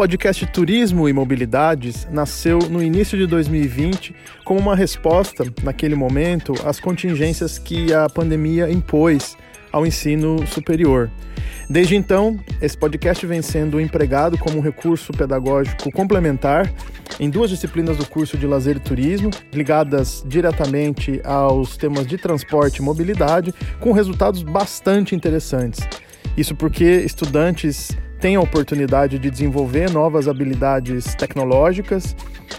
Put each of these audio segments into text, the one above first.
podcast Turismo e Mobilidades nasceu no início de 2020 como uma resposta, naquele momento, às contingências que a pandemia impôs ao ensino superior. Desde então, esse podcast vem sendo empregado como um recurso pedagógico complementar em duas disciplinas do curso de Lazer e Turismo, ligadas diretamente aos temas de transporte e mobilidade, com resultados bastante interessantes. Isso porque estudantes têm a oportunidade de desenvolver novas habilidades tecnológicas,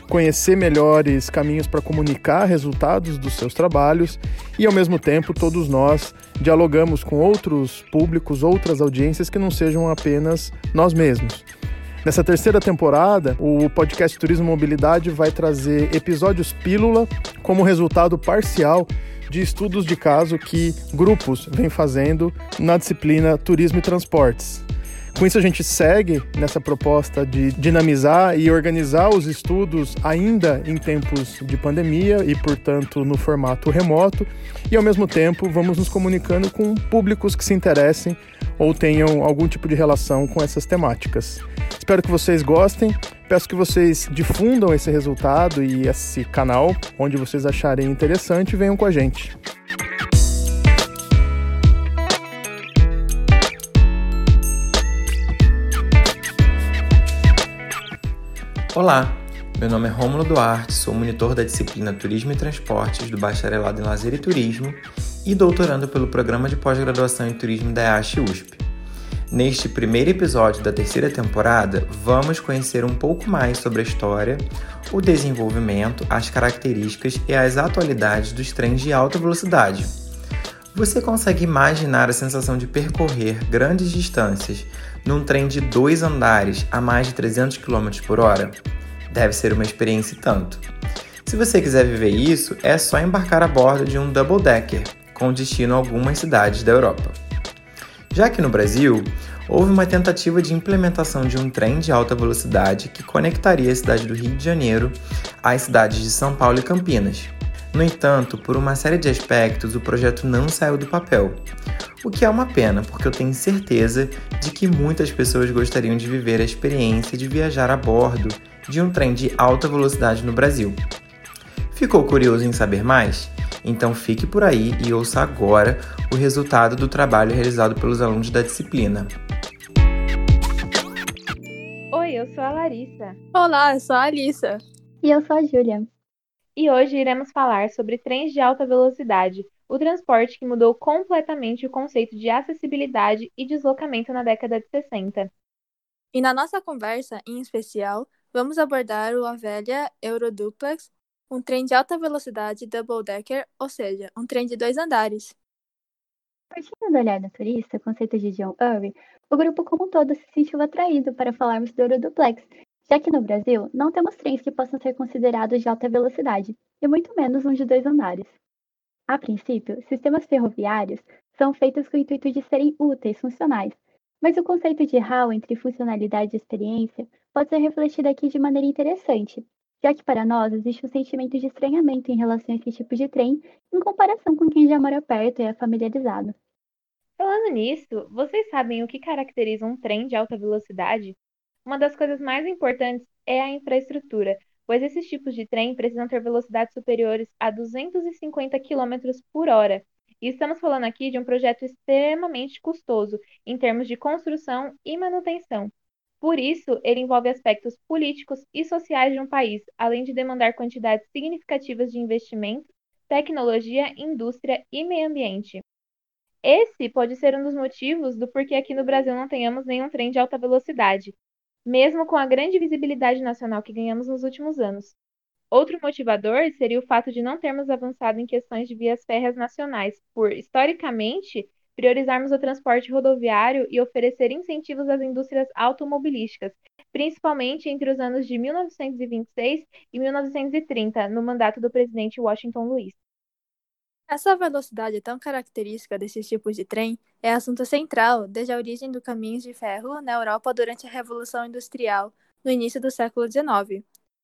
conhecer melhores caminhos para comunicar resultados dos seus trabalhos e, ao mesmo tempo, todos nós dialogamos com outros públicos, outras audiências que não sejam apenas nós mesmos. Nessa terceira temporada, o podcast Turismo Mobilidade vai trazer episódios pílula como resultado parcial de estudos de caso que grupos vêm fazendo na disciplina Turismo e Transportes. Com isso, a gente segue nessa proposta de dinamizar e organizar os estudos ainda em tempos de pandemia e, portanto, no formato remoto, e ao mesmo tempo vamos nos comunicando com públicos que se interessem ou tenham algum tipo de relação com essas temáticas. Espero que vocês gostem. Peço que vocês difundam esse resultado e esse canal onde vocês acharem interessante venham com a gente. Olá, meu nome é Rômulo Duarte, sou monitor da disciplina Turismo e Transportes do Bacharelado em Lazer e Turismo e doutorando pelo Programa de Pós-Graduação em Turismo da EASH USP. Neste primeiro episódio da terceira temporada, vamos conhecer um pouco mais sobre a história, o desenvolvimento, as características e as atualidades dos trens de alta velocidade. Você consegue imaginar a sensação de percorrer grandes distâncias num trem de dois andares a mais de 300 km por hora? Deve ser uma experiência tanto. Se você quiser viver isso, é só embarcar a bordo de um double decker, com destino a algumas cidades da Europa. Já que no Brasil, houve uma tentativa de implementação de um trem de alta velocidade que conectaria a cidade do Rio de Janeiro às cidades de São Paulo e Campinas. No entanto, por uma série de aspectos, o projeto não saiu do papel. O que é uma pena, porque eu tenho certeza de que muitas pessoas gostariam de viver a experiência de viajar a bordo de um trem de alta velocidade no Brasil. Ficou curioso em saber mais? Então fique por aí e ouça agora o resultado do trabalho realizado pelos alunos da disciplina. Oi, eu sou a Larissa. Olá, eu sou a Alissa. E eu sou a Júlia e hoje iremos falar sobre trens de alta velocidade, o transporte que mudou completamente o conceito de acessibilidade e deslocamento na década de 60. E na nossa conversa, em especial, vamos abordar o Avelha Euroduplex, um trem de alta velocidade double decker, ou seja, um trem de dois andares. Partindo do olhar turista, conceito de John Urry, o grupo como um todo se sentiu atraído para falarmos do Euroduplex, já que no Brasil não temos trens que possam ser considerados de alta velocidade, e muito menos um de dois andares. A princípio, sistemas ferroviários são feitos com o intuito de serem úteis, funcionais, mas o conceito de HAL entre funcionalidade e experiência pode ser refletido aqui de maneira interessante, já que para nós existe um sentimento de estranhamento em relação a esse tipo de trem em comparação com quem já mora perto e é familiarizado. Falando nisso, vocês sabem o que caracteriza um trem de alta velocidade? Uma das coisas mais importantes é a infraestrutura, pois esses tipos de trem precisam ter velocidades superiores a 250 km por hora. E estamos falando aqui de um projeto extremamente custoso em termos de construção e manutenção. Por isso, ele envolve aspectos políticos e sociais de um país, além de demandar quantidades significativas de investimento, tecnologia, indústria e meio ambiente. Esse pode ser um dos motivos do porquê aqui no Brasil não tenhamos nenhum trem de alta velocidade, mesmo com a grande visibilidade nacional que ganhamos nos últimos anos. Outro motivador seria o fato de não termos avançado em questões de vias férreas nacionais, por, historicamente, priorizarmos o transporte rodoviário e oferecer incentivos às indústrias automobilísticas, principalmente entre os anos de 1926 e 1930, no mandato do presidente Washington Luiz. Essa velocidade tão característica desses tipos de trem é assunto central desde a origem do caminho de ferro na Europa durante a Revolução Industrial, no início do século XIX,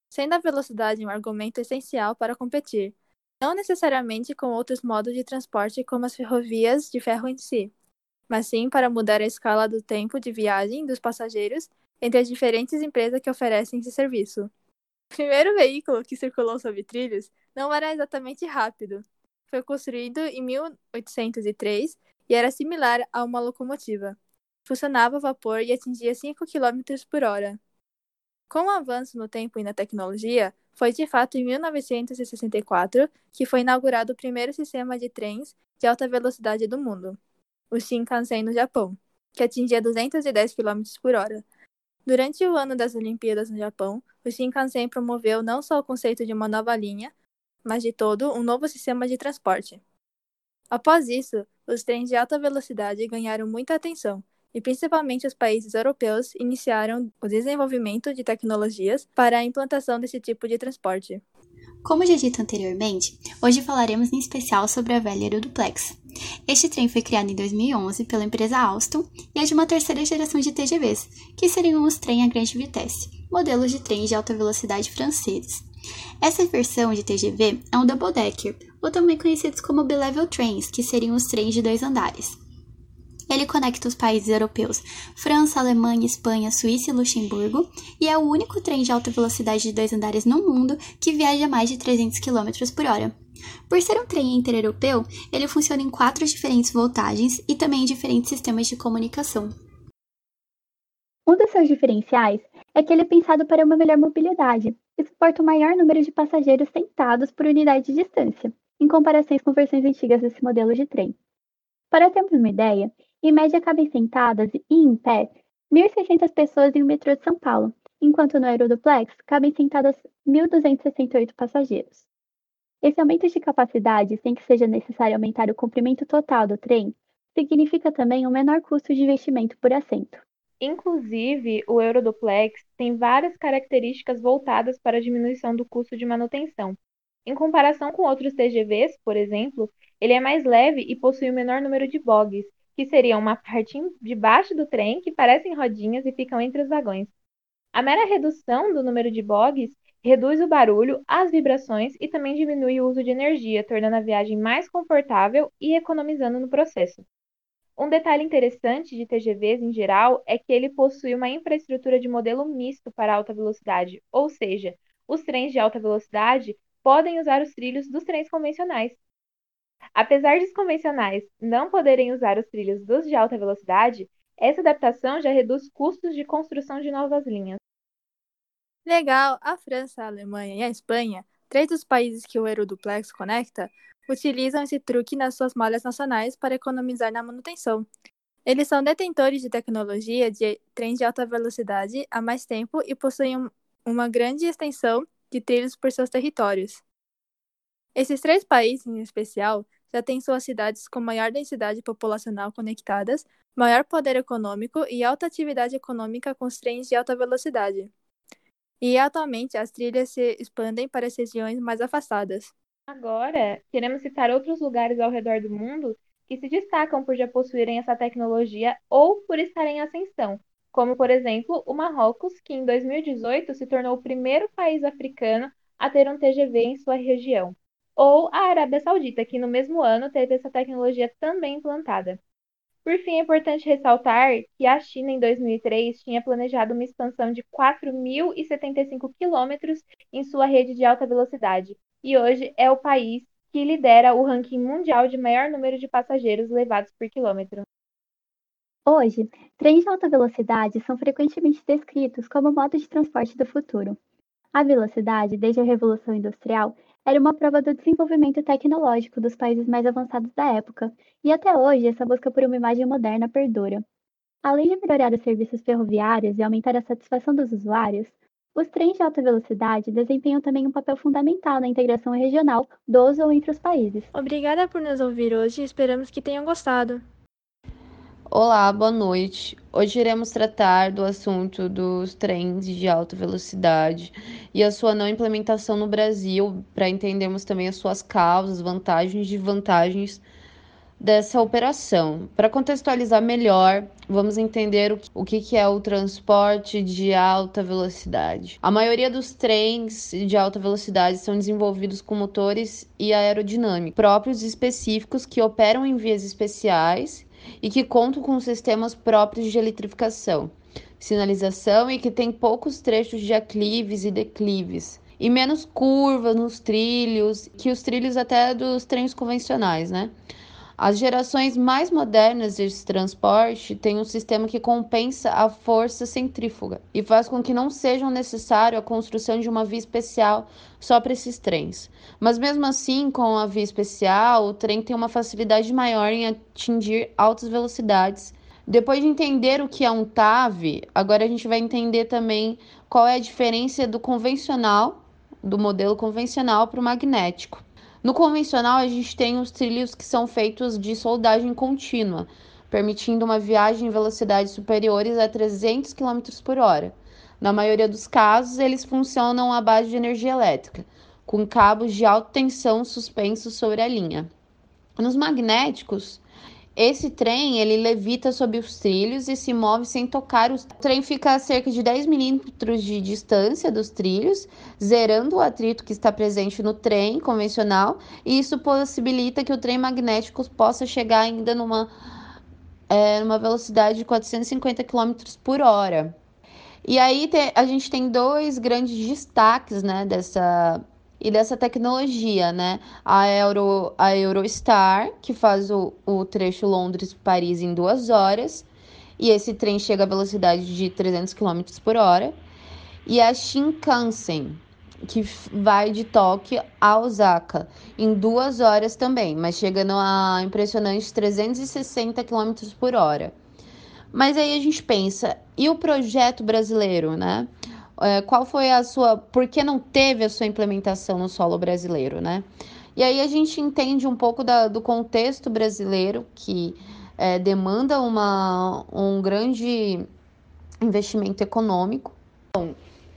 sendo a velocidade um argumento essencial para competir, não necessariamente com outros modos de transporte como as ferrovias de ferro em si, mas sim para mudar a escala do tempo de viagem dos passageiros entre as diferentes empresas que oferecem esse serviço. O primeiro veículo que circulou sobre trilhos não era exatamente rápido. Foi construído em 1803 e era similar a uma locomotiva. Funcionava a vapor e atingia 5 km por hora. Com o avanço no tempo e na tecnologia, foi de fato em 1964 que foi inaugurado o primeiro sistema de trens de alta velocidade do mundo, o Shinkansen no Japão, que atingia 210 km por hora. Durante o ano das Olimpíadas no Japão, o Shinkansen promoveu não só o conceito de uma nova linha, mas de todo um novo sistema de transporte. Após isso, os trens de alta velocidade ganharam muita atenção e principalmente os países europeus iniciaram o desenvolvimento de tecnologias para a implantação desse tipo de transporte. Como já dito anteriormente, hoje falaremos em especial sobre a velha Aeroduplex. Este trem foi criado em 2011 pela empresa Alstom e é de uma terceira geração de TGVs, que seriam os trem a grande vitesse, modelos de trens de alta velocidade franceses. Essa versão de TGV é um double decker, ou também conhecidos como bilevel trains, que seriam os trens de dois andares. Ele conecta os países europeus França, Alemanha, Espanha, Suíça e Luxemburgo e é o único trem de alta velocidade de dois andares no mundo que viaja a mais de 300 km por hora. Por ser um trem intereuropeu, ele funciona em quatro diferentes voltagens e também em diferentes sistemas de comunicação. Um dos seus diferenciais é que ele é pensado para uma melhor mobilidade suporta o maior número de passageiros sentados por unidade de distância, em comparação com versões antigas desse modelo de trem. Para termos uma ideia, em média, cabem sentadas e em pé 1.600 pessoas em um metrô de São Paulo, enquanto no Aeroduplex cabem sentadas 1.268 passageiros. Esse aumento de capacidade, sem que seja necessário aumentar o comprimento total do trem, significa também um menor custo de investimento por assento. Inclusive, o Euroduplex tem várias características voltadas para a diminuição do custo de manutenção. Em comparação com outros TGVs, por exemplo, ele é mais leve e possui o um menor número de bogies, que seria uma parte de baixo do trem que parecem rodinhas e ficam entre os vagões. A mera redução do número de bogies reduz o barulho, as vibrações e também diminui o uso de energia, tornando a viagem mais confortável e economizando no processo. Um detalhe interessante de TGVs em geral é que ele possui uma infraestrutura de modelo misto para alta velocidade, ou seja, os trens de alta velocidade podem usar os trilhos dos trens convencionais, Apesar dos convencionais não poderem usar os trilhos dos de alta velocidade, essa adaptação já reduz custos de construção de novas linhas. Legal! A França, a Alemanha e a Espanha, três dos países que o Aeroduplex conecta, utilizam esse truque nas suas malhas nacionais para economizar na manutenção. Eles são detentores de tecnologia de trens de alta velocidade há mais tempo e possuem uma grande extensão de trilhos por seus territórios. Esses três países, em especial, já têm suas cidades com maior densidade populacional conectadas, maior poder econômico e alta atividade econômica com os trens de alta velocidade. E atualmente as trilhas se expandem para as regiões mais afastadas. Agora, queremos citar outros lugares ao redor do mundo que se destacam por já possuírem essa tecnologia ou por estarem em ascensão, como por exemplo o Marrocos, que em 2018 se tornou o primeiro país africano a ter um TGV em sua região ou a Arábia Saudita, que no mesmo ano teve essa tecnologia também implantada. Por fim, é importante ressaltar que a China, em 2003, tinha planejado uma expansão de 4.075 quilômetros em sua rede de alta velocidade, e hoje é o país que lidera o ranking mundial de maior número de passageiros levados por quilômetro. Hoje, trens de alta velocidade são frequentemente descritos como modo de transporte do futuro. A velocidade, desde a Revolução Industrial, era uma prova do desenvolvimento tecnológico dos países mais avançados da época, e até hoje essa busca por uma imagem moderna perdura. Além de melhorar os serviços ferroviários e aumentar a satisfação dos usuários, os trens de alta velocidade desempenham também um papel fundamental na integração regional dos ou entre os países. Obrigada por nos ouvir hoje e esperamos que tenham gostado. Olá, boa noite. Hoje iremos tratar do assunto dos trens de alta velocidade e a sua não implementação no Brasil, para entendermos também as suas causas, vantagens e desvantagens dessa operação. Para contextualizar melhor, vamos entender o que é o transporte de alta velocidade. A maioria dos trens de alta velocidade são desenvolvidos com motores e aerodinâmica próprios e específicos que operam em vias especiais e que contam com sistemas próprios de eletrificação. sinalização e que tem poucos trechos de aclives e declives e menos curvas nos trilhos que os trilhos até dos trens convencionais, né? As gerações mais modernas desse transporte têm um sistema que compensa a força centrífuga e faz com que não seja necessário a construção de uma via especial só para esses trens. Mas mesmo assim, com a via especial, o trem tem uma facilidade maior em atingir altas velocidades. Depois de entender o que é um TAV, agora a gente vai entender também qual é a diferença do convencional, do modelo convencional para o magnético. No convencional, a gente tem os trilhos que são feitos de soldagem contínua, permitindo uma viagem em velocidades superiores a 300 km por hora. Na maioria dos casos, eles funcionam à base de energia elétrica, com cabos de alta tensão suspensos sobre a linha. Nos magnéticos, esse trem, ele levita sob os trilhos e se move sem tocar. O trem fica a cerca de 10 milímetros de distância dos trilhos, zerando o atrito que está presente no trem convencional, e isso possibilita que o trem magnético possa chegar ainda numa, é, numa velocidade de 450 km por hora. E aí te, a gente tem dois grandes destaques né, dessa e dessa tecnologia, né? A, Euro, a Eurostar, que faz o, o trecho Londres-Paris em duas horas, e esse trem chega a velocidade de 300 km por hora, e a Shinkansen, que vai de Tóquio a Osaka em duas horas também, mas chegando a impressionantes 360 km por hora. Mas aí a gente pensa, e o projeto brasileiro, né? É, qual foi a sua. Por que não teve a sua implementação no solo brasileiro, né? E aí a gente entende um pouco da, do contexto brasileiro que é, demanda uma, um grande investimento econômico. Bom,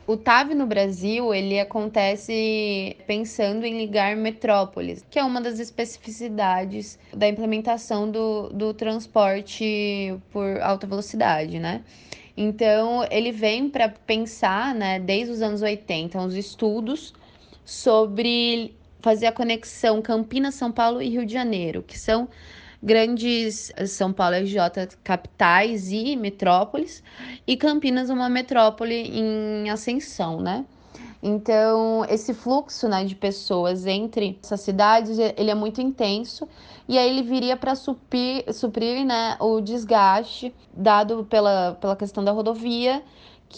o TAV no Brasil, ele acontece pensando em ligar metrópoles, que é uma das especificidades da implementação do, do transporte por alta velocidade, né? Então, ele vem para pensar, né, desde os anos 80, uns estudos sobre fazer a conexão Campinas, São Paulo e Rio de Janeiro, que são grandes São Paulo e RJ capitais e metrópoles, e Campinas uma metrópole em ascensão, né? Então, esse fluxo né, de pessoas entre essas cidades, ele é muito intenso, e aí ele viria para suprir, suprir né, o desgaste dado pela, pela questão da rodovia,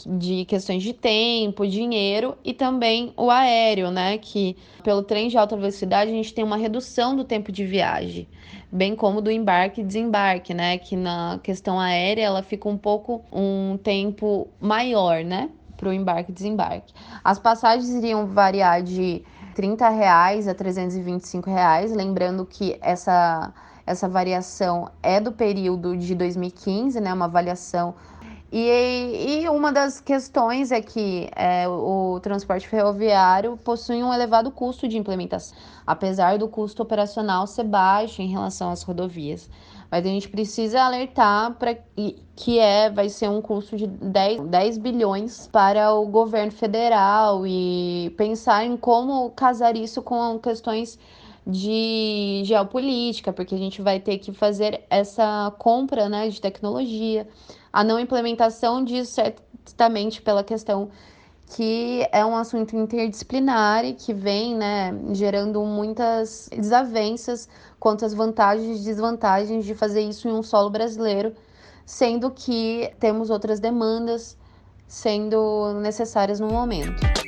de questões de tempo, dinheiro e também o aéreo, né? Que pelo trem de alta velocidade a gente tem uma redução do tempo de viagem, bem como do embarque e desembarque, né? Que na questão aérea ela fica um pouco um tempo maior, né? Para o embarque e desembarque. As passagens iriam variar de 30 reais a 325 reais, lembrando que essa, essa variação é do período de 2015, né, uma avaliação e, e, uma das questões é que é, o transporte ferroviário possui um elevado custo de implementação, apesar do custo operacional ser baixo em relação às rodovias. Mas a gente precisa alertar para que é, vai ser um custo de 10, 10 bilhões para o governo federal e pensar em como casar isso com questões de geopolítica, porque a gente vai ter que fazer essa compra né, de tecnologia. A não implementação disso certamente pela questão que é um assunto interdisciplinar e que vem né, gerando muitas desavenças quanto às vantagens e desvantagens de fazer isso em um solo brasileiro, sendo que temos outras demandas sendo necessárias no momento.